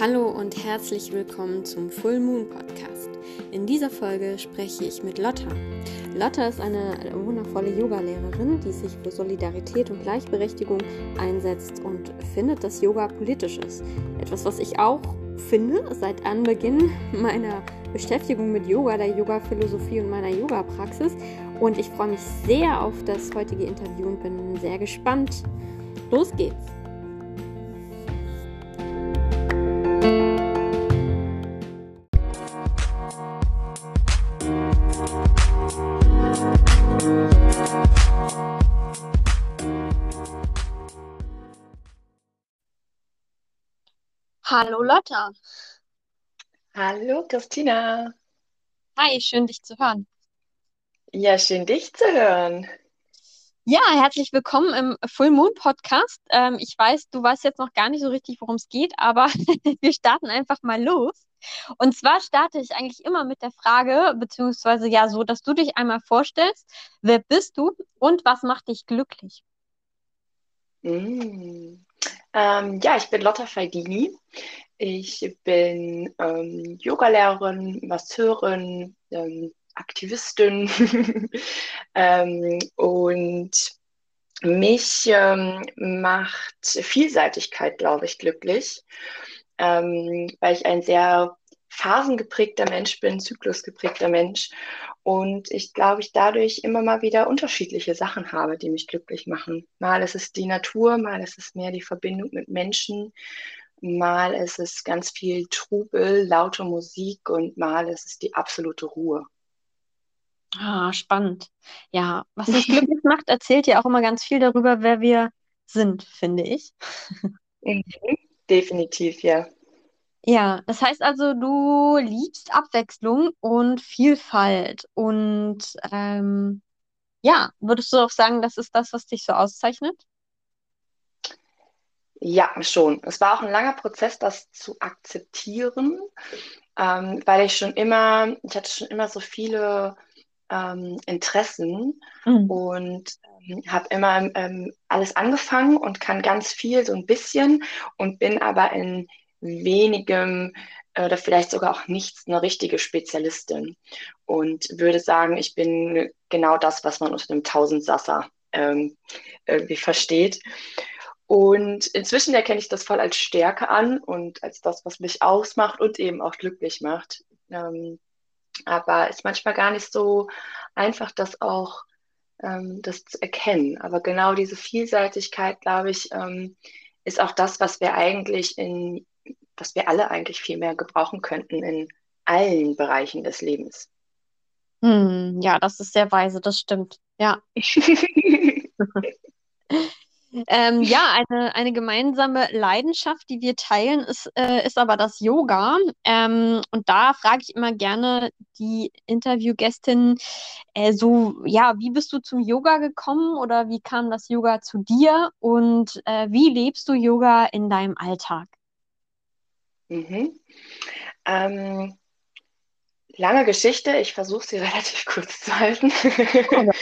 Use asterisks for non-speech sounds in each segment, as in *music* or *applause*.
Hallo und herzlich willkommen zum Full Moon Podcast. In dieser Folge spreche ich mit Lotta. Lotta ist eine wundervolle Yogalehrerin, die sich für Solidarität und Gleichberechtigung einsetzt und findet, dass Yoga politisch ist. Etwas, was ich auch finde seit Anbeginn meiner Beschäftigung mit Yoga, der Yoga-Philosophie und meiner Yoga-Praxis. Und ich freue mich sehr auf das heutige Interview und bin sehr gespannt. Los geht's! Hallo Lotta. Hallo Christina. Hi, schön dich zu hören. Ja, schön dich zu hören. Ja, herzlich willkommen im Full Moon Podcast. Ähm, ich weiß, du weißt jetzt noch gar nicht so richtig, worum es geht, aber *laughs* wir starten einfach mal los. Und zwar starte ich eigentlich immer mit der Frage, beziehungsweise ja so, dass du dich einmal vorstellst, wer bist du und was macht dich glücklich? Mm. Ähm, ja, ich bin Lotta Faldini. Ich bin ähm, Yogalehrerin, Masseurin, ähm, Aktivistin *laughs* ähm, und mich ähm, macht Vielseitigkeit, glaube ich, glücklich, ähm, weil ich ein sehr phasengeprägter Mensch bin, zyklusgeprägter Mensch und ich glaube, ich dadurch immer mal wieder unterschiedliche Sachen habe, die mich glücklich machen. Mal ist es die Natur, mal ist es mehr die Verbindung mit Menschen, mal ist es ganz viel Trubel, laute Musik und mal ist es die absolute Ruhe. Ah, spannend. Ja, was uns *laughs* glücklich macht, erzählt ja auch immer ganz viel darüber, wer wir sind, finde ich. Mhm, definitiv, ja. Ja, das heißt also, du liebst Abwechslung und Vielfalt. Und ähm, ja, würdest du auch sagen, das ist das, was dich so auszeichnet? Ja, schon. Es war auch ein langer Prozess, das zu akzeptieren, ähm, weil ich schon immer, ich hatte schon immer so viele ähm, Interessen mhm. und ähm, habe immer ähm, alles angefangen und kann ganz viel, so ein bisschen und bin aber in wenigem äh, oder vielleicht sogar auch nichts eine richtige Spezialistin und würde sagen, ich bin genau das, was man unter dem Tausendsasser ähm, irgendwie versteht. Und inzwischen erkenne ich das voll als Stärke an und als das, was mich ausmacht und eben auch glücklich macht. Ähm, aber ist manchmal gar nicht so einfach, das auch ähm, das zu erkennen. Aber genau diese Vielseitigkeit, glaube ich, ähm, ist auch das, was wir eigentlich in, was wir alle eigentlich viel mehr gebrauchen könnten in allen Bereichen des Lebens. Hm, ja, das ist sehr weise, das stimmt. Ja. *laughs* Ähm, ja, eine, eine gemeinsame Leidenschaft, die wir teilen, ist, äh, ist aber das Yoga. Ähm, und da frage ich immer gerne die Interviewgästin, äh, so, ja, wie bist du zum Yoga gekommen oder wie kam das Yoga zu dir und äh, wie lebst du Yoga in deinem Alltag? Mhm. Ähm, lange Geschichte, ich versuche sie *laughs* relativ kurz zu halten. *laughs*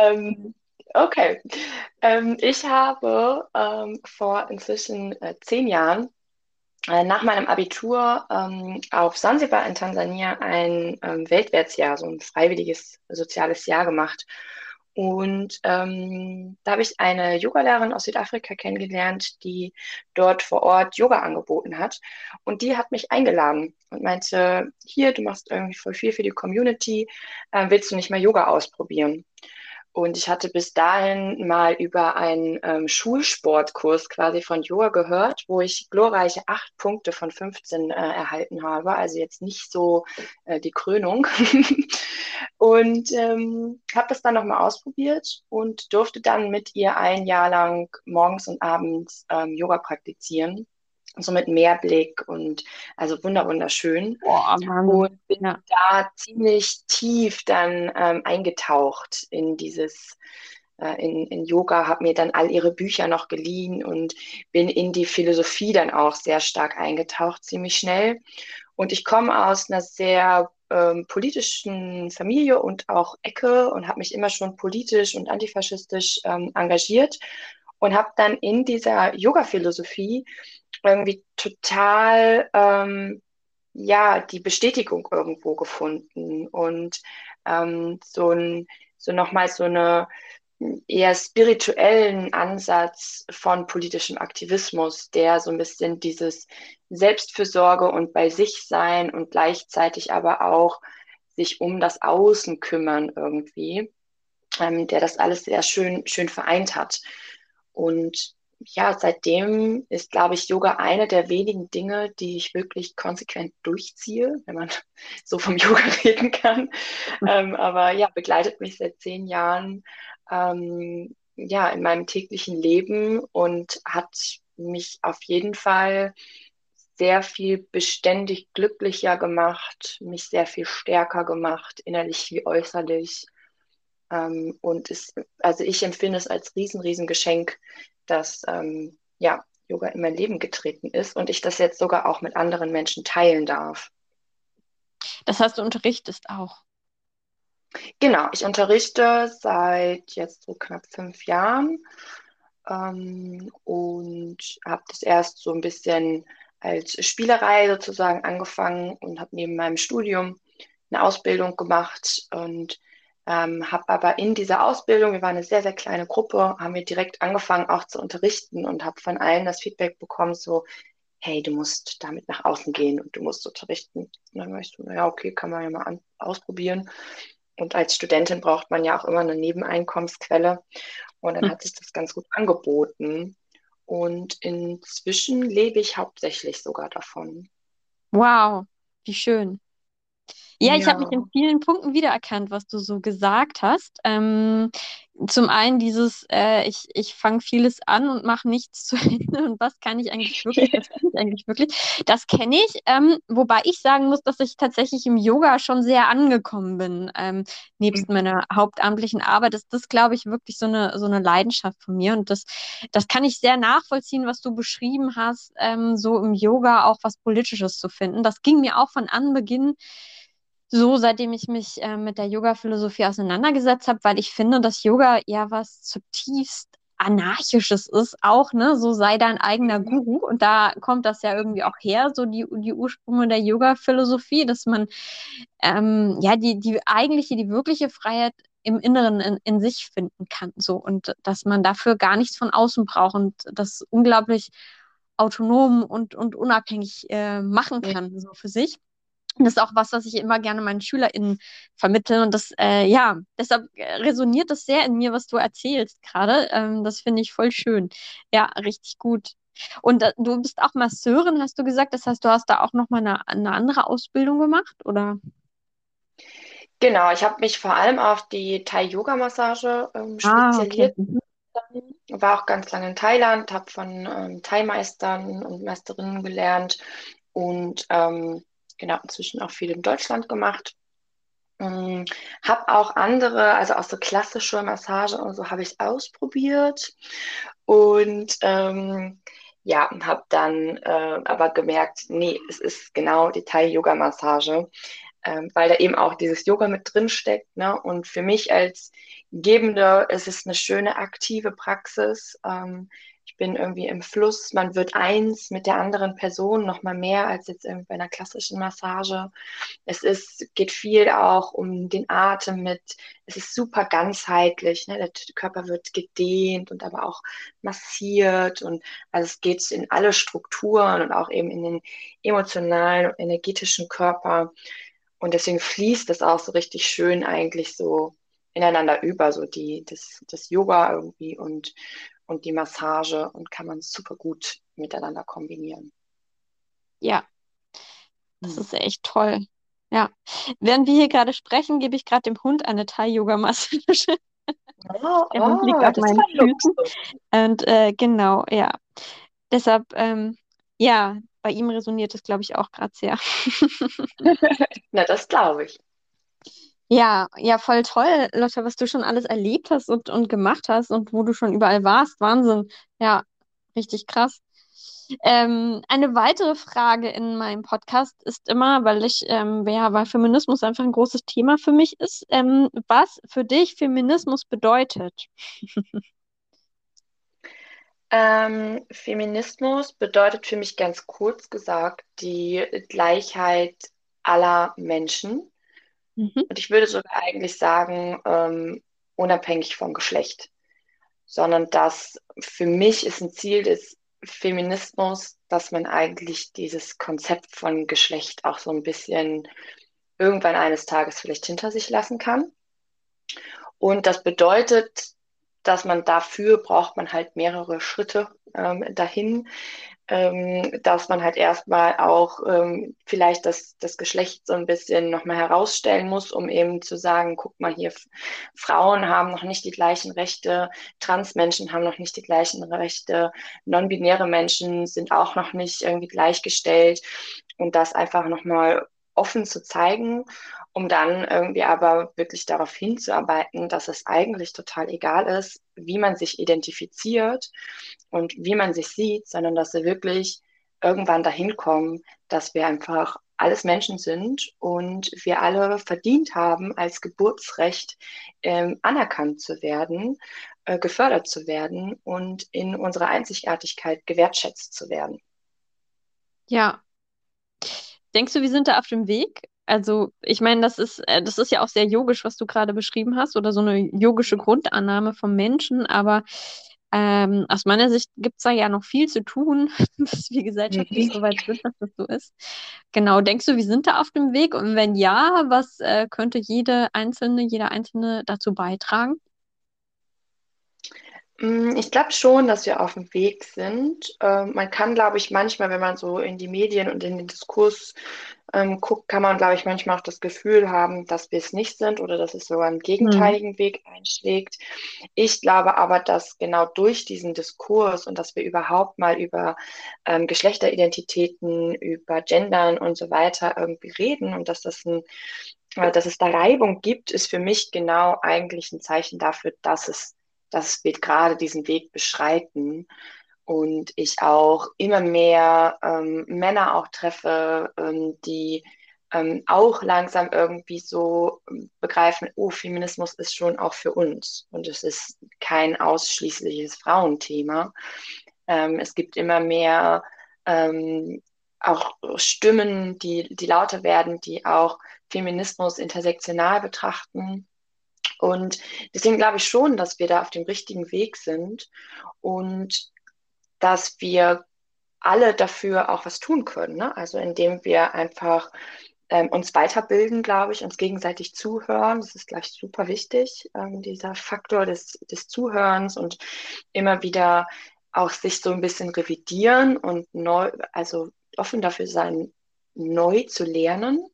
ähm, Okay. Ähm, ich habe ähm, vor inzwischen äh, zehn Jahren äh, nach meinem Abitur ähm, auf Sansibar in Tansania ein ähm, Weltwärtsjahr, so ein freiwilliges soziales Jahr gemacht. Und ähm, da habe ich eine Yogalehrerin aus Südafrika kennengelernt, die dort vor Ort Yoga angeboten hat. Und die hat mich eingeladen und meinte, hier, du machst irgendwie voll viel für die Community, äh, willst du nicht mal Yoga ausprobieren? Und ich hatte bis dahin mal über einen ähm, Schulsportkurs quasi von Yoga gehört, wo ich glorreiche acht Punkte von 15 äh, erhalten habe. Also jetzt nicht so äh, die Krönung. *laughs* und ähm, habe das dann nochmal ausprobiert und durfte dann mit ihr ein Jahr lang morgens und abends ähm, Yoga praktizieren so mit Meerblick und also wunder wunderschön. Boah, und bin ja. da ziemlich tief dann ähm, eingetaucht in dieses äh, in, in Yoga, habe mir dann all ihre Bücher noch geliehen und bin in die Philosophie dann auch sehr stark eingetaucht, ziemlich schnell. Und ich komme aus einer sehr ähm, politischen Familie und auch Ecke und habe mich immer schon politisch und antifaschistisch ähm, engagiert und habe dann in dieser Yoga-Philosophie irgendwie total, ähm, ja, die Bestätigung irgendwo gefunden und ähm, so ein, so nochmal so eine eher spirituellen Ansatz von politischem Aktivismus, der so ein bisschen dieses Selbstfürsorge und bei sich sein und gleichzeitig aber auch sich um das Außen kümmern irgendwie, ähm, der das alles sehr schön, schön vereint hat. Und ja, seitdem ist, glaube ich, Yoga eine der wenigen Dinge, die ich wirklich konsequent durchziehe, wenn man *laughs* so vom Yoga reden kann. ähm, aber ja, begleitet mich seit zehn Jahren ähm, ja, in meinem täglichen Leben und hat mich auf jeden Fall sehr viel beständig glücklicher gemacht, mich sehr viel stärker gemacht, innerlich wie äußerlich. Ähm, und es, also ich empfinde es als riesen, riesen Geschenk, dass ähm, ja, Yoga in mein Leben getreten ist und ich das jetzt sogar auch mit anderen Menschen teilen darf. Das heißt, du unterrichtest auch. Genau, ich unterrichte seit jetzt so knapp fünf Jahren ähm, und habe das erst so ein bisschen als Spielerei sozusagen angefangen und habe neben meinem Studium eine Ausbildung gemacht und ähm, habe aber in dieser Ausbildung, wir waren eine sehr, sehr kleine Gruppe, haben wir direkt angefangen auch zu unterrichten und habe von allen das Feedback bekommen, so, hey, du musst damit nach außen gehen und du musst unterrichten. Und dann war ich so, naja, okay, kann man ja mal an, ausprobieren. Und als Studentin braucht man ja auch immer eine Nebeneinkommensquelle. Und dann hm. hat sich das ganz gut angeboten. Und inzwischen lebe ich hauptsächlich sogar davon. Wow, wie schön. Ja, ich habe mich in vielen Punkten wiedererkannt, was du so gesagt hast. Ähm, zum einen dieses, äh, ich, ich fange vieles an und mache nichts zu Ende und was kann ich eigentlich wirklich, was kann ich eigentlich wirklich. Das kenne ich, ähm, wobei ich sagen muss, dass ich tatsächlich im Yoga schon sehr angekommen bin. Ähm, nebst mhm. meiner hauptamtlichen Arbeit ist das, glaube ich, wirklich so eine, so eine Leidenschaft von mir und das, das kann ich sehr nachvollziehen, was du beschrieben hast, ähm, so im Yoga auch was Politisches zu finden. Das ging mir auch von Anbeginn so, seitdem ich mich äh, mit der Yoga-Philosophie auseinandergesetzt habe, weil ich finde, dass Yoga ja was zutiefst anarchisches ist, auch, ne, so sei dein eigener mhm. Guru. Und da kommt das ja irgendwie auch her, so die, die Ursprünge der Yoga-Philosophie, dass man ähm, ja die, die eigentliche, die wirkliche Freiheit im Inneren in, in sich finden kann. So und dass man dafür gar nichts von außen braucht und das unglaublich autonom und, und unabhängig äh, machen kann, so für sich. Und das ist auch was, was ich immer gerne meinen SchülerInnen vermittle. Und das, äh, ja, deshalb äh, resoniert das sehr in mir, was du erzählst gerade. Ähm, das finde ich voll schön. Ja, richtig gut. Und äh, du bist auch Masseurin, hast du gesagt. Das heißt, du hast da auch nochmal eine, eine andere Ausbildung gemacht, oder? Genau, ich habe mich vor allem auf die Thai-Yoga-Massage ähm, spezialisiert. Ah, okay. War auch ganz lange in Thailand, habe von ähm, Thai-Meistern und Meisterinnen gelernt und ähm, genau, inzwischen auch viel in Deutschland gemacht. Ähm, habe auch andere, also auch so klassische Massage und so habe ich ausprobiert und ähm, ja, habe dann äh, aber gemerkt, nee, es ist genau die Thai-Yoga-Massage, ähm, weil da eben auch dieses Yoga mit drin steckt. Ne? Und für mich als Gebende ist es eine schöne aktive Praxis. Ähm, ich bin irgendwie im Fluss, man wird eins mit der anderen Person noch mal mehr als jetzt irgendwie bei einer klassischen Massage. Es ist, geht viel auch um den Atem mit, es ist super ganzheitlich, ne? der Körper wird gedehnt und aber auch massiert und also es geht in alle Strukturen und auch eben in den emotionalen und energetischen Körper und deswegen fließt es auch so richtig schön eigentlich so ineinander über, so die, das, das Yoga irgendwie und und die Massage und kann man super gut miteinander kombinieren. Ja, das ist echt toll. Ja, während wir hier gerade sprechen, gebe ich gerade dem Hund eine Thai-Yoga-Massage. Oh, Der Hund liegt oh, auf meinen Füßen. Und äh, genau, ja. Deshalb, ähm, ja, bei ihm resoniert es, glaube ich, auch gerade sehr. *laughs* Na, das glaube ich. Ja, ja, voll toll, Lotta, was du schon alles erlebt hast und, und gemacht hast und wo du schon überall warst. Wahnsinn. Ja, richtig krass. Ähm, eine weitere Frage in meinem Podcast ist immer, weil ich, ähm, ja, weil Feminismus einfach ein großes Thema für mich ist, ähm, was für dich Feminismus bedeutet. Ähm, Feminismus bedeutet für mich ganz kurz gesagt die Gleichheit aller Menschen. Mhm. Und ich würde sogar eigentlich sagen, ähm, unabhängig vom Geschlecht. Sondern dass für mich ist ein Ziel des Feminismus, dass man eigentlich dieses Konzept von Geschlecht auch so ein bisschen irgendwann eines Tages vielleicht hinter sich lassen kann. Und das bedeutet, dass man dafür braucht man halt mehrere Schritte ähm, dahin, ähm, dass man halt erstmal auch ähm, vielleicht das, das Geschlecht so ein bisschen nochmal herausstellen muss, um eben zu sagen, guck mal hier, Frauen haben noch nicht die gleichen Rechte, Transmenschen haben noch nicht die gleichen Rechte, non-binäre Menschen sind auch noch nicht irgendwie gleichgestellt. Und das einfach nochmal offen zu zeigen um dann irgendwie aber wirklich darauf hinzuarbeiten, dass es eigentlich total egal ist, wie man sich identifiziert und wie man sich sieht, sondern dass wir wirklich irgendwann dahin kommen, dass wir einfach alles Menschen sind und wir alle verdient haben, als Geburtsrecht ähm, anerkannt zu werden, äh, gefördert zu werden und in unserer Einzigartigkeit gewertschätzt zu werden. Ja. Denkst du, wir sind da auf dem Weg? Also, ich meine, das ist, äh, das ist ja auch sehr yogisch, was du gerade beschrieben hast, oder so eine yogische Grundannahme vom Menschen, aber ähm, aus meiner Sicht gibt es da ja noch viel zu tun, *laughs* bis wir gesellschaftlich so weit sind, dass das so ist. Genau, denkst du, wir sind da auf dem Weg? Und wenn ja, was äh, könnte jede Einzelne, jeder Einzelne dazu beitragen? Mm, ich glaube schon, dass wir auf dem Weg sind. Ähm, man kann, glaube ich, manchmal, wenn man so in die Medien und in den Diskurs ähm, guckt, kann man, glaube ich, manchmal auch das Gefühl haben, dass wir es nicht sind oder dass es sogar einen gegenteiligen mhm. Weg einschlägt. Ich glaube aber, dass genau durch diesen Diskurs und dass wir überhaupt mal über ähm, Geschlechteridentitäten, über Gendern und so weiter irgendwie reden und dass das ein äh, dass es da Reibung gibt, ist für mich genau eigentlich ein Zeichen dafür, dass es dass wir gerade diesen Weg beschreiten und ich auch immer mehr ähm, Männer auch treffe, ähm, die ähm, auch langsam irgendwie so begreifen, oh, Feminismus ist schon auch für uns und es ist kein ausschließliches Frauenthema. Ähm, es gibt immer mehr ähm, auch Stimmen, die, die lauter werden, die auch Feminismus intersektional betrachten und deswegen glaube ich schon, dass wir da auf dem richtigen Weg sind und dass wir alle dafür auch was tun können. Ne? Also indem wir einfach ähm, uns weiterbilden, glaube ich, uns gegenseitig zuhören. Das ist gleich super wichtig, ähm, dieser Faktor des, des Zuhörens und immer wieder auch sich so ein bisschen revidieren und neu, also offen dafür sein, neu zu lernen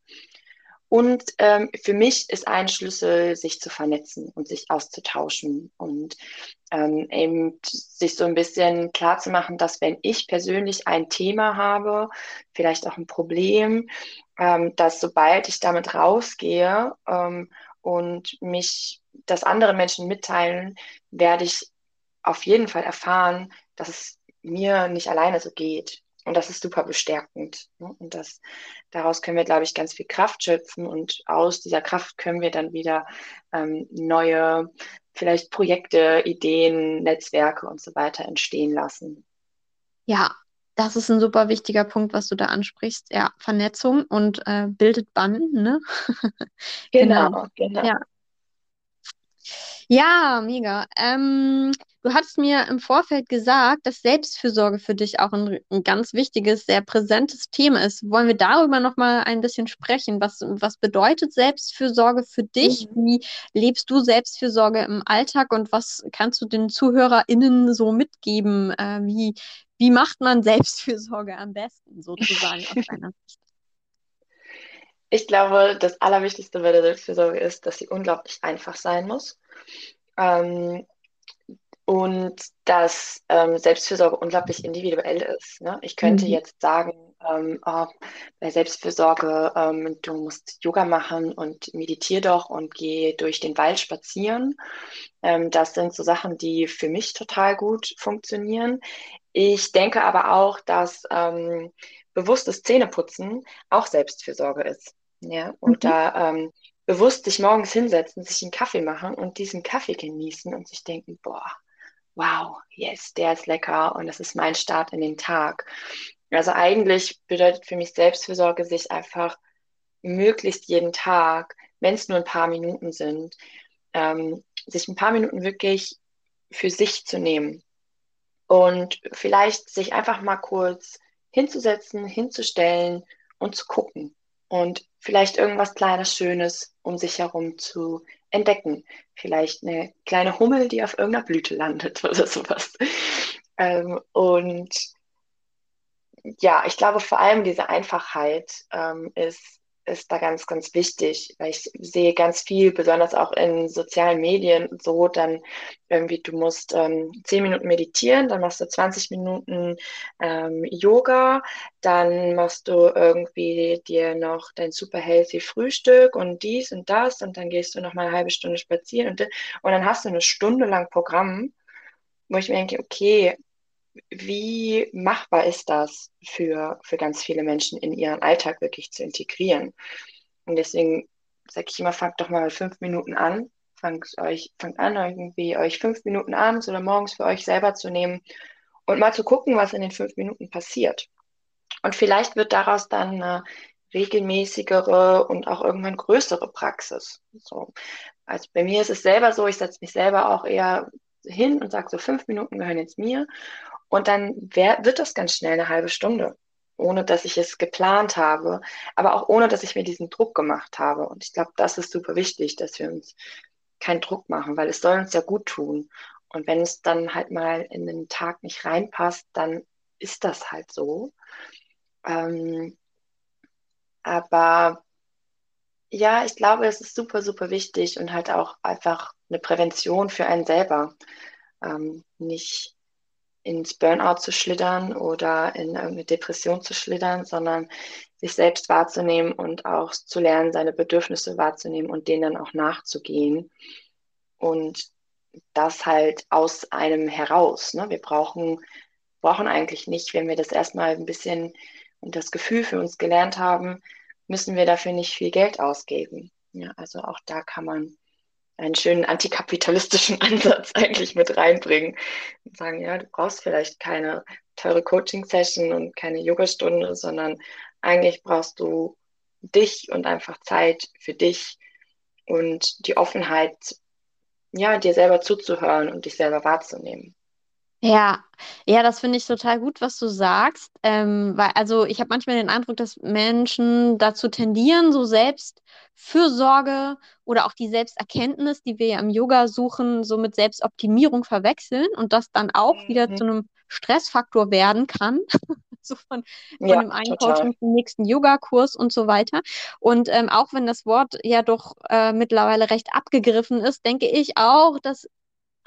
und ähm, für mich ist ein Schlüssel, sich zu vernetzen und sich auszutauschen und ähm, eben sich so ein bisschen klar zu machen, dass wenn ich persönlich ein Thema habe, vielleicht auch ein Problem, ähm, dass sobald ich damit rausgehe ähm, und mich das anderen Menschen mitteilen, werde ich auf jeden Fall erfahren, dass es mir nicht alleine so geht. Und das ist super bestärkend. Ne? Und das, daraus können wir, glaube ich, ganz viel Kraft schöpfen. Und aus dieser Kraft können wir dann wieder ähm, neue, vielleicht Projekte, Ideen, Netzwerke und so weiter entstehen lassen. Ja, das ist ein super wichtiger Punkt, was du da ansprichst. Ja, Vernetzung und äh, bildet Banden, ne? *laughs* genau, genau. genau. Ja. Ja, mega. Ähm, du hast mir im Vorfeld gesagt, dass Selbstfürsorge für dich auch ein, ein ganz wichtiges, sehr präsentes Thema ist. Wollen wir darüber noch mal ein bisschen sprechen? Was, was bedeutet Selbstfürsorge für dich? Mhm. Wie lebst du Selbstfürsorge im Alltag und was kannst du den ZuhörerInnen so mitgeben? Äh, wie, wie macht man *laughs* Selbstfürsorge am besten, sozusagen aus *laughs* deiner Sicht? Ich glaube, das Allerwichtigste bei der Selbstfürsorge ist, dass sie unglaublich einfach sein muss. Ähm, und dass ähm, Selbstfürsorge unglaublich individuell ist. Ne? Ich könnte mhm. jetzt sagen, ähm, oh, bei Selbstfürsorge, ähm, du musst Yoga machen und meditier doch und geh durch den Wald spazieren. Ähm, das sind so Sachen, die für mich total gut funktionieren. Ich denke aber auch, dass ähm, bewusstes Zähneputzen auch Selbstfürsorge ist. Ja, und mhm. da ähm, bewusst sich morgens hinsetzen, sich einen Kaffee machen und diesen Kaffee genießen und sich denken, boah, wow, yes, der ist lecker und das ist mein Start in den Tag. Also eigentlich bedeutet für mich Selbstfürsorge, sich einfach möglichst jeden Tag, wenn es nur ein paar Minuten sind, ähm, sich ein paar Minuten wirklich für sich zu nehmen und vielleicht sich einfach mal kurz hinzusetzen, hinzustellen und zu gucken und vielleicht irgendwas kleines Schönes um sich herum zu entdecken. Vielleicht eine kleine Hummel, die auf irgendeiner Blüte landet *laughs* oder sowas. Ähm, und ja, ich glaube vor allem diese Einfachheit ähm, ist ist da ganz, ganz wichtig, weil ich sehe ganz viel, besonders auch in sozialen Medien, so dann irgendwie, du musst ähm, 10 Minuten meditieren, dann machst du 20 Minuten ähm, Yoga, dann machst du irgendwie dir noch dein super healthy Frühstück und dies und das und dann gehst du noch mal eine halbe Stunde spazieren und, und dann hast du eine Stunde lang Programm, wo ich mir denke, okay, wie machbar ist das für, für ganz viele Menschen in ihren Alltag wirklich zu integrieren? Und deswegen sage ich immer, fangt doch mal fünf Minuten an. Fangt, euch, fangt an, irgendwie euch fünf Minuten abends oder morgens für euch selber zu nehmen und mal zu gucken, was in den fünf Minuten passiert. Und vielleicht wird daraus dann eine regelmäßigere und auch irgendwann größere Praxis. So. Also bei mir ist es selber so, ich setze mich selber auch eher hin und sage so, fünf Minuten gehören jetzt mir. Und dann wird das ganz schnell eine halbe Stunde, ohne dass ich es geplant habe, aber auch ohne, dass ich mir diesen Druck gemacht habe. Und ich glaube, das ist super wichtig, dass wir uns keinen Druck machen, weil es soll uns ja gut tun. Und wenn es dann halt mal in den Tag nicht reinpasst, dann ist das halt so. Ähm, aber ja, ich glaube, es ist super, super wichtig und halt auch einfach eine Prävention für einen selber. Ähm, nicht ins Burnout zu schlittern oder in irgendeine Depression zu schlittern, sondern sich selbst wahrzunehmen und auch zu lernen, seine Bedürfnisse wahrzunehmen und denen dann auch nachzugehen. Und das halt aus einem heraus. Ne? Wir brauchen, brauchen eigentlich nicht, wenn wir das erstmal ein bisschen und das Gefühl für uns gelernt haben, müssen wir dafür nicht viel Geld ausgeben. Ja, also auch da kann man einen schönen antikapitalistischen *laughs* Ansatz eigentlich mit reinbringen und sagen, ja, du brauchst vielleicht keine teure Coaching-Session und keine Yogastunde, sondern eigentlich brauchst du dich und einfach Zeit für dich und die Offenheit, ja, dir selber zuzuhören und dich selber wahrzunehmen. Ja, ja, das finde ich total gut, was du sagst. Ähm, weil, also ich habe manchmal den Eindruck, dass Menschen dazu tendieren, so Selbstfürsorge oder auch die Selbsterkenntnis, die wir ja im Yoga suchen, so mit Selbstoptimierung verwechseln und das dann auch mhm. wieder zu einem Stressfaktor werden kann. *laughs* so von, von ja, dem einen total. Coaching zum nächsten Yoga-Kurs und so weiter. Und ähm, auch wenn das Wort ja doch äh, mittlerweile recht abgegriffen ist, denke ich auch, dass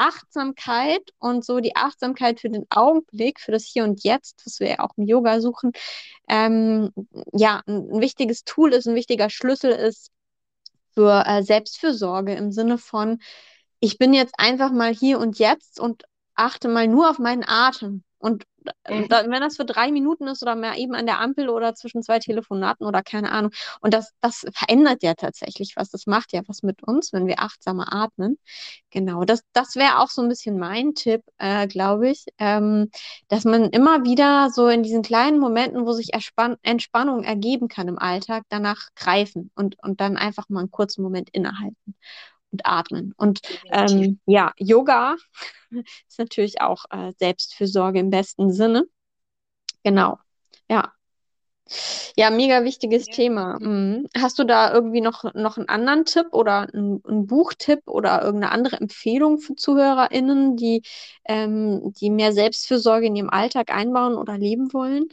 Achtsamkeit und so die Achtsamkeit für den Augenblick, für das Hier und Jetzt, was wir ja auch im Yoga suchen, ähm, ja, ein, wichtiges Tool ist, ein wichtiger Schlüssel ist für äh, Selbstfürsorge im Sinne von, ich bin jetzt einfach mal hier und jetzt und achte mal nur auf meinen Atem. Und Mhm. Da, wenn das für drei Minuten ist oder mehr eben an der Ampel oder zwischen zwei Telefonaten oder keine Ahnung. Und das, das verändert ja tatsächlich was. Das macht ja was mit uns, wenn wir achtsamer atmen. Genau, das, das wäre auch so ein bisschen mein Tipp, äh, glaube ich, ähm, dass man immer wieder so in diesen kleinen Momenten, wo sich Erspann Entspannung ergeben kann im Alltag, danach greifen und, und dann einfach mal einen kurzen Moment innehalten und atmen. Und ähm, ja, Yoga *laughs* ist natürlich auch äh, Selbstfürsorge im besten Sinne. Genau. Ja. Ja, mega wichtiges ja. Thema. Mhm. Hast du da irgendwie noch, noch einen anderen Tipp oder einen, einen Buchtipp oder irgendeine andere Empfehlung für ZuhörerInnen, die, ähm, die mehr Selbstfürsorge in ihrem Alltag einbauen oder leben wollen?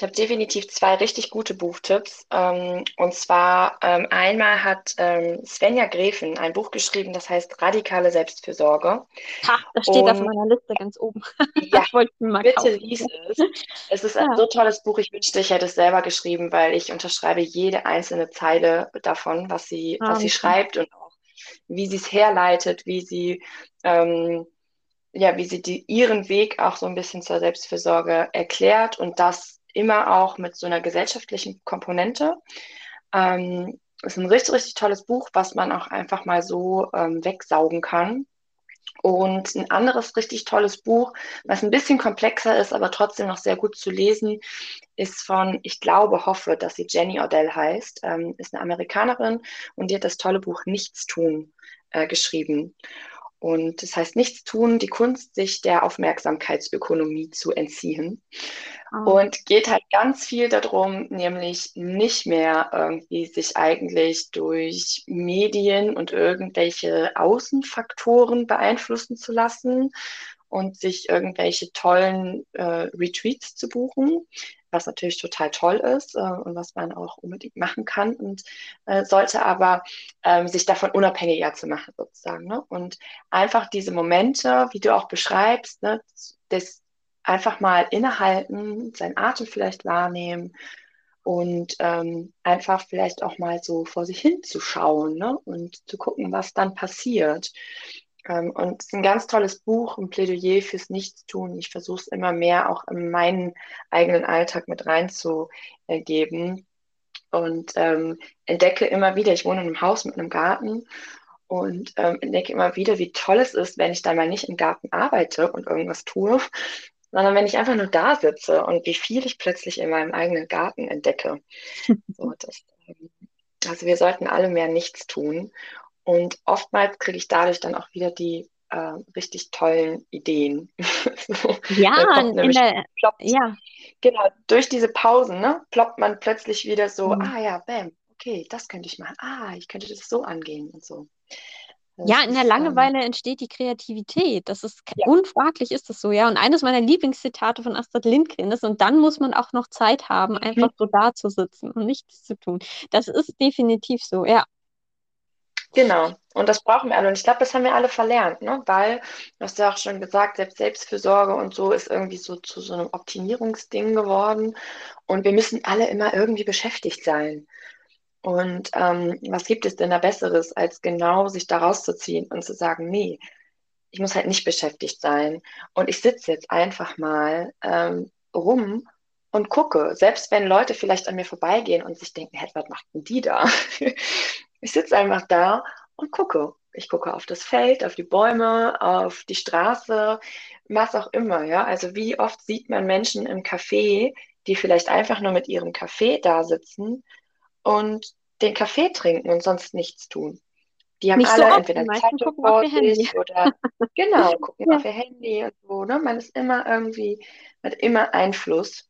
Ich habe definitiv zwei richtig gute Buchtipps. Ähm, und zwar ähm, einmal hat ähm, Svenja Gräfen ein Buch geschrieben, das heißt Radikale Selbstfürsorge. Ha, das steht und, auf meiner Liste ganz oben. *laughs* Ja, bitte lies es. Es ist ein ja. so tolles Buch. Ich wünschte, ich hätte es selber geschrieben, weil ich unterschreibe jede einzelne Zeile davon, was sie, ah, was sie schreibt und auch wie sie es herleitet, wie sie ähm, ja, wie sie die, ihren Weg auch so ein bisschen zur Selbstfürsorge erklärt und das immer auch mit so einer gesellschaftlichen Komponente. Ähm, ist ein richtig, richtig tolles Buch, was man auch einfach mal so ähm, wegsaugen kann. Und ein anderes richtig tolles Buch, was ein bisschen komplexer ist, aber trotzdem noch sehr gut zu lesen, ist von, ich glaube, hoffe, dass sie Jenny Odell heißt, ähm, ist eine Amerikanerin und die hat das tolle Buch Nichtstun äh, geschrieben. Und das heißt, nichts tun, die Kunst, sich der Aufmerksamkeitsökonomie zu entziehen. Oh. Und geht halt ganz viel darum, nämlich nicht mehr irgendwie sich eigentlich durch Medien und irgendwelche Außenfaktoren beeinflussen zu lassen und sich irgendwelche tollen äh, Retreats zu buchen, was natürlich total toll ist äh, und was man auch unbedingt machen kann und äh, sollte aber ähm, sich davon unabhängiger zu machen sozusagen. Ne? Und einfach diese Momente, wie du auch beschreibst, ne, das einfach mal innehalten, seinen Atem vielleicht wahrnehmen und ähm, einfach vielleicht auch mal so vor sich hin zu schauen ne? und zu gucken, was dann passiert. Ähm, und es ist ein ganz tolles Buch, ein Plädoyer fürs Nichtstun. Ich versuche es immer mehr auch in meinen eigenen Alltag mit reinzugeben und ähm, entdecke immer wieder, ich wohne in einem Haus mit einem Garten und ähm, entdecke immer wieder, wie toll es ist, wenn ich da mal nicht im Garten arbeite und irgendwas tue, sondern wenn ich einfach nur da sitze und wie viel ich plötzlich in meinem eigenen Garten entdecke. *laughs* so, das, ähm, also wir sollten alle mehr nichts tun und oftmals kriege ich dadurch dann auch wieder die äh, richtig tollen Ideen. *laughs* so, ja, in der, ploppt, ja. Genau, durch diese Pausen ne, ploppt man plötzlich wieder so, mhm. ah ja, bam, okay, das könnte ich machen. Ah, ich könnte das so angehen und so. Das ja, in der ähm, Langeweile entsteht die Kreativität. Das ist ja. unfraglich, ist das so, ja. Und eines meiner Lieblingszitate von Astrid Lindgren ist, und dann muss man auch noch Zeit haben, mhm. einfach so da zu sitzen und nichts zu tun. Das ist definitiv so, ja. Genau. Und das brauchen wir alle. Und ich glaube, das haben wir alle verlernt, ne? weil, du hast ja auch schon gesagt, selbst Selbstfürsorge und so ist irgendwie so zu so einem Optimierungsding geworden. Und wir müssen alle immer irgendwie beschäftigt sein. Und ähm, was gibt es denn da Besseres, als genau sich da rauszuziehen und zu sagen, nee, ich muss halt nicht beschäftigt sein. Und ich sitze jetzt einfach mal ähm, rum und gucke, selbst wenn Leute vielleicht an mir vorbeigehen und sich denken, hey, was macht denn die da? *laughs* ich sitze einfach da und gucke. Ich gucke auf das Feld, auf die Bäume, auf die Straße, was auch immer. Ja? Also wie oft sieht man Menschen im Café, die vielleicht einfach nur mit ihrem Kaffee da sitzen und den Kaffee trinken und sonst nichts tun. Die haben Nicht alle so entweder eine Zeitung vor sich oder *laughs* genau, gucken ja. auf ihr Handy und so. Ne? Man ist immer irgendwie, hat immer Einfluss.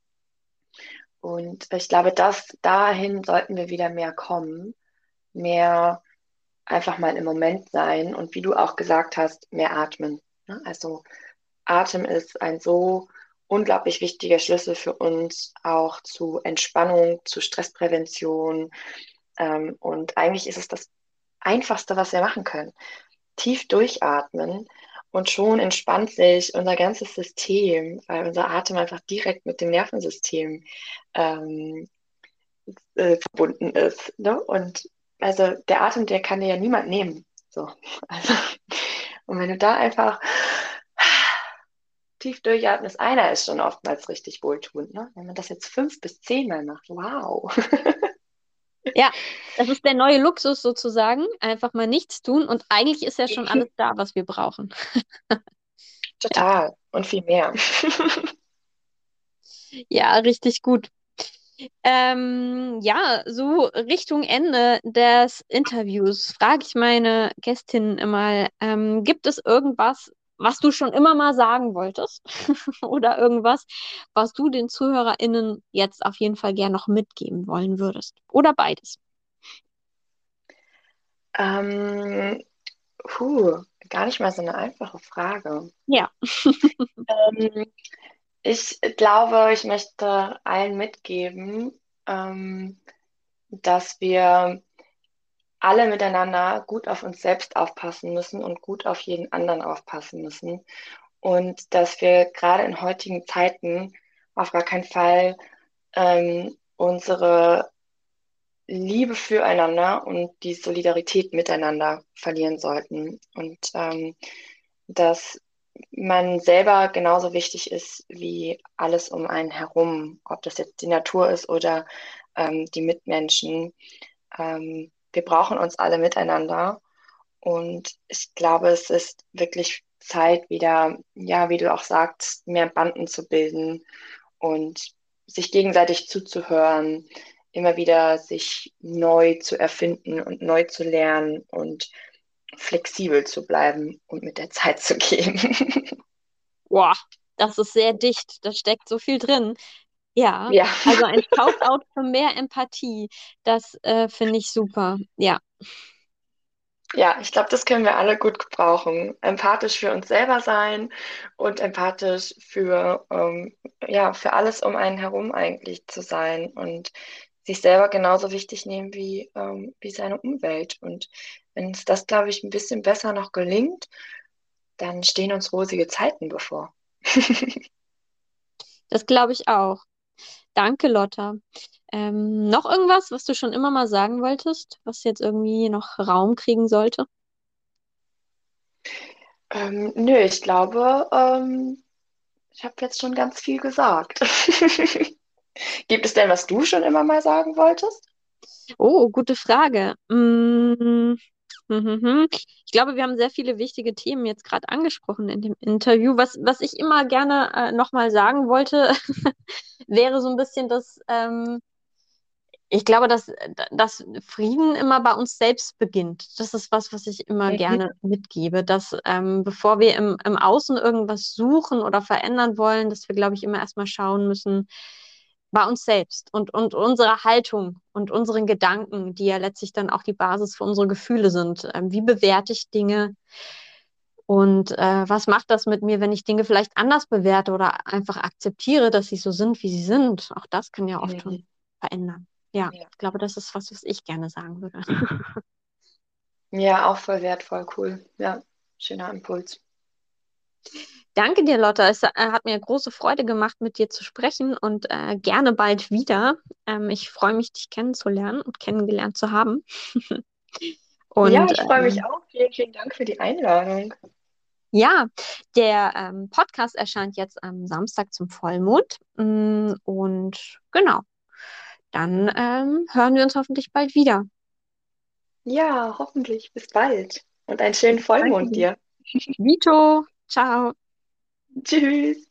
Und ich glaube, dass dahin sollten wir wieder mehr kommen, mehr einfach mal im Moment sein und wie du auch gesagt hast, mehr atmen. Also Atem ist ein so unglaublich wichtiger Schlüssel für uns auch zu Entspannung, zu Stressprävention. Ähm, und eigentlich ist es das Einfachste, was wir machen können. Tief durchatmen und schon entspannt sich unser ganzes System, weil unser Atem einfach direkt mit dem Nervensystem ähm, äh, verbunden ist. Ne? Und also der Atem, der kann dir ja niemand nehmen. So. Also, und wenn du da einfach tief durchatmest, einer ist schon oftmals richtig wohltuend. Ne? Wenn man das jetzt fünf bis zehnmal macht, wow. Ja, das ist der neue Luxus sozusagen. Einfach mal nichts tun und eigentlich ist ja schon alles da, was wir brauchen. *laughs* Total ja. und viel mehr. Ja, richtig gut. Ähm, ja, so Richtung Ende des Interviews frage ich meine Gästinnen immer, ähm, gibt es irgendwas, was du schon immer mal sagen wolltest *laughs* oder irgendwas, was du den ZuhörerInnen jetzt auf jeden Fall gern noch mitgeben wollen würdest? Oder beides? Ähm, puh, gar nicht mal so eine einfache Frage. Ja. *laughs* ähm, ich glaube, ich möchte allen mitgeben, ähm, dass wir alle miteinander gut auf uns selbst aufpassen müssen und gut auf jeden anderen aufpassen müssen. Und dass wir gerade in heutigen Zeiten auf gar keinen Fall ähm, unsere Liebe füreinander und die Solidarität miteinander verlieren sollten. Und ähm, dass man selber genauso wichtig ist wie alles um einen herum, ob das jetzt die Natur ist oder ähm, die Mitmenschen. Ähm, wir brauchen uns alle miteinander. Und ich glaube, es ist wirklich Zeit wieder, ja, wie du auch sagst, mehr Banden zu bilden und sich gegenseitig zuzuhören, immer wieder sich neu zu erfinden und neu zu lernen und flexibel zu bleiben und mit der Zeit zu gehen. *laughs* Boah, das ist sehr dicht, da steckt so viel drin. Ja, ja. also ein Shoutout für mehr Empathie, das äh, finde ich super. Ja. Ja, ich glaube, das können wir alle gut gebrauchen. Empathisch für uns selber sein und empathisch für, ähm, ja, für alles um einen herum eigentlich zu sein und sich selber genauso wichtig nehmen wie, ähm, wie seine Umwelt. Und wenn uns das, glaube ich, ein bisschen besser noch gelingt, dann stehen uns rosige Zeiten bevor. *laughs* das glaube ich auch. Danke, Lotta. Ähm, noch irgendwas, was du schon immer mal sagen wolltest, was jetzt irgendwie noch Raum kriegen sollte? Ähm, nö, ich glaube, ähm, ich habe jetzt schon ganz viel gesagt. *laughs* Gibt es denn, was du schon immer mal sagen wolltest? Oh, gute Frage. Mm, ich glaube, wir haben sehr viele wichtige Themen jetzt gerade angesprochen in dem Interview. Was, was ich immer gerne äh, nochmal sagen wollte, *laughs* wäre so ein bisschen das, ähm, ich glaube, dass, dass Frieden immer bei uns selbst beginnt. Das ist was, was ich immer mhm. gerne mitgebe, dass ähm, bevor wir im, im Außen irgendwas suchen oder verändern wollen, dass wir, glaube ich, immer erstmal schauen müssen, bei uns selbst und, und unserer Haltung und unseren Gedanken, die ja letztlich dann auch die Basis für unsere Gefühle sind. Ähm, wie bewerte ich Dinge? Und äh, was macht das mit mir, wenn ich Dinge vielleicht anders bewerte oder einfach akzeptiere, dass sie so sind, wie sie sind? Auch das kann ja oft mhm. schon verändern. Ja, ja, ich glaube, das ist was, was ich gerne sagen würde. *laughs* ja, auch voll wertvoll, cool. Ja, schöner Impuls. Danke dir, Lotta. Es äh, hat mir große Freude gemacht, mit dir zu sprechen und äh, gerne bald wieder. Ähm, ich freue mich, dich kennenzulernen und kennengelernt zu haben. *laughs* und, ja, ich freue mich ähm, auch. Vielen, vielen Dank für die Einladung. Ja, der ähm, Podcast erscheint jetzt am Samstag zum Vollmond. Mm, und genau, dann ähm, hören wir uns hoffentlich bald wieder. Ja, hoffentlich. Bis bald. Und einen schönen Vollmond dir. Vito, ciao. *laughs* Tschüss.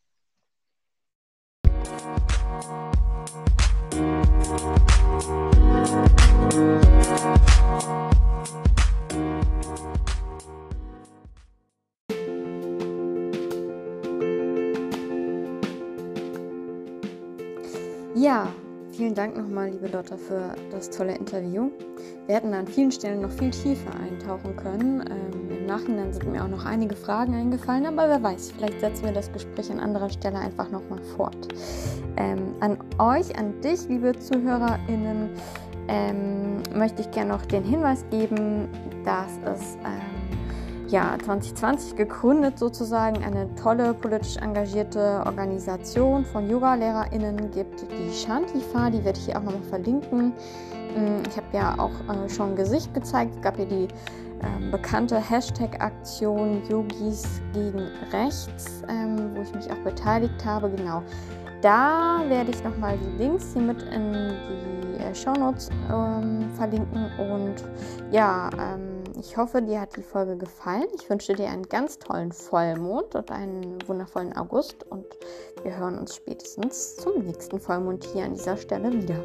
Ja, vielen Dank nochmal, liebe Lotta, für das tolle Interview. Wir hätten an vielen Stellen noch viel tiefer eintauchen können. Ähm, Im Nachhinein sind mir auch noch einige Fragen eingefallen, aber wer weiß, vielleicht setzen wir das Gespräch an anderer Stelle einfach nochmal fort. Ähm, an euch, an dich, liebe ZuhörerInnen, ähm, möchte ich gerne noch den Hinweis geben, dass es ähm, ja, 2020 gegründet sozusagen eine tolle politisch engagierte Organisation von Yoga-LehrerInnen gibt, die Shantifa, die werde ich hier auch nochmal verlinken. Mm, ich habe ja auch äh, schon Gesicht gezeigt. Es gab ja die ähm, bekannte Hashtag-Aktion Yogis gegen Rechts, ähm, wo ich mich auch beteiligt habe. Genau. Da werde ich nochmal die Links hier mit in die äh, Shownotes ähm, verlinken. Und ja, ähm, ich hoffe, dir hat die Folge gefallen. Ich wünsche dir einen ganz tollen Vollmond und einen wundervollen August. Und wir hören uns spätestens zum nächsten Vollmond hier an dieser Stelle wieder.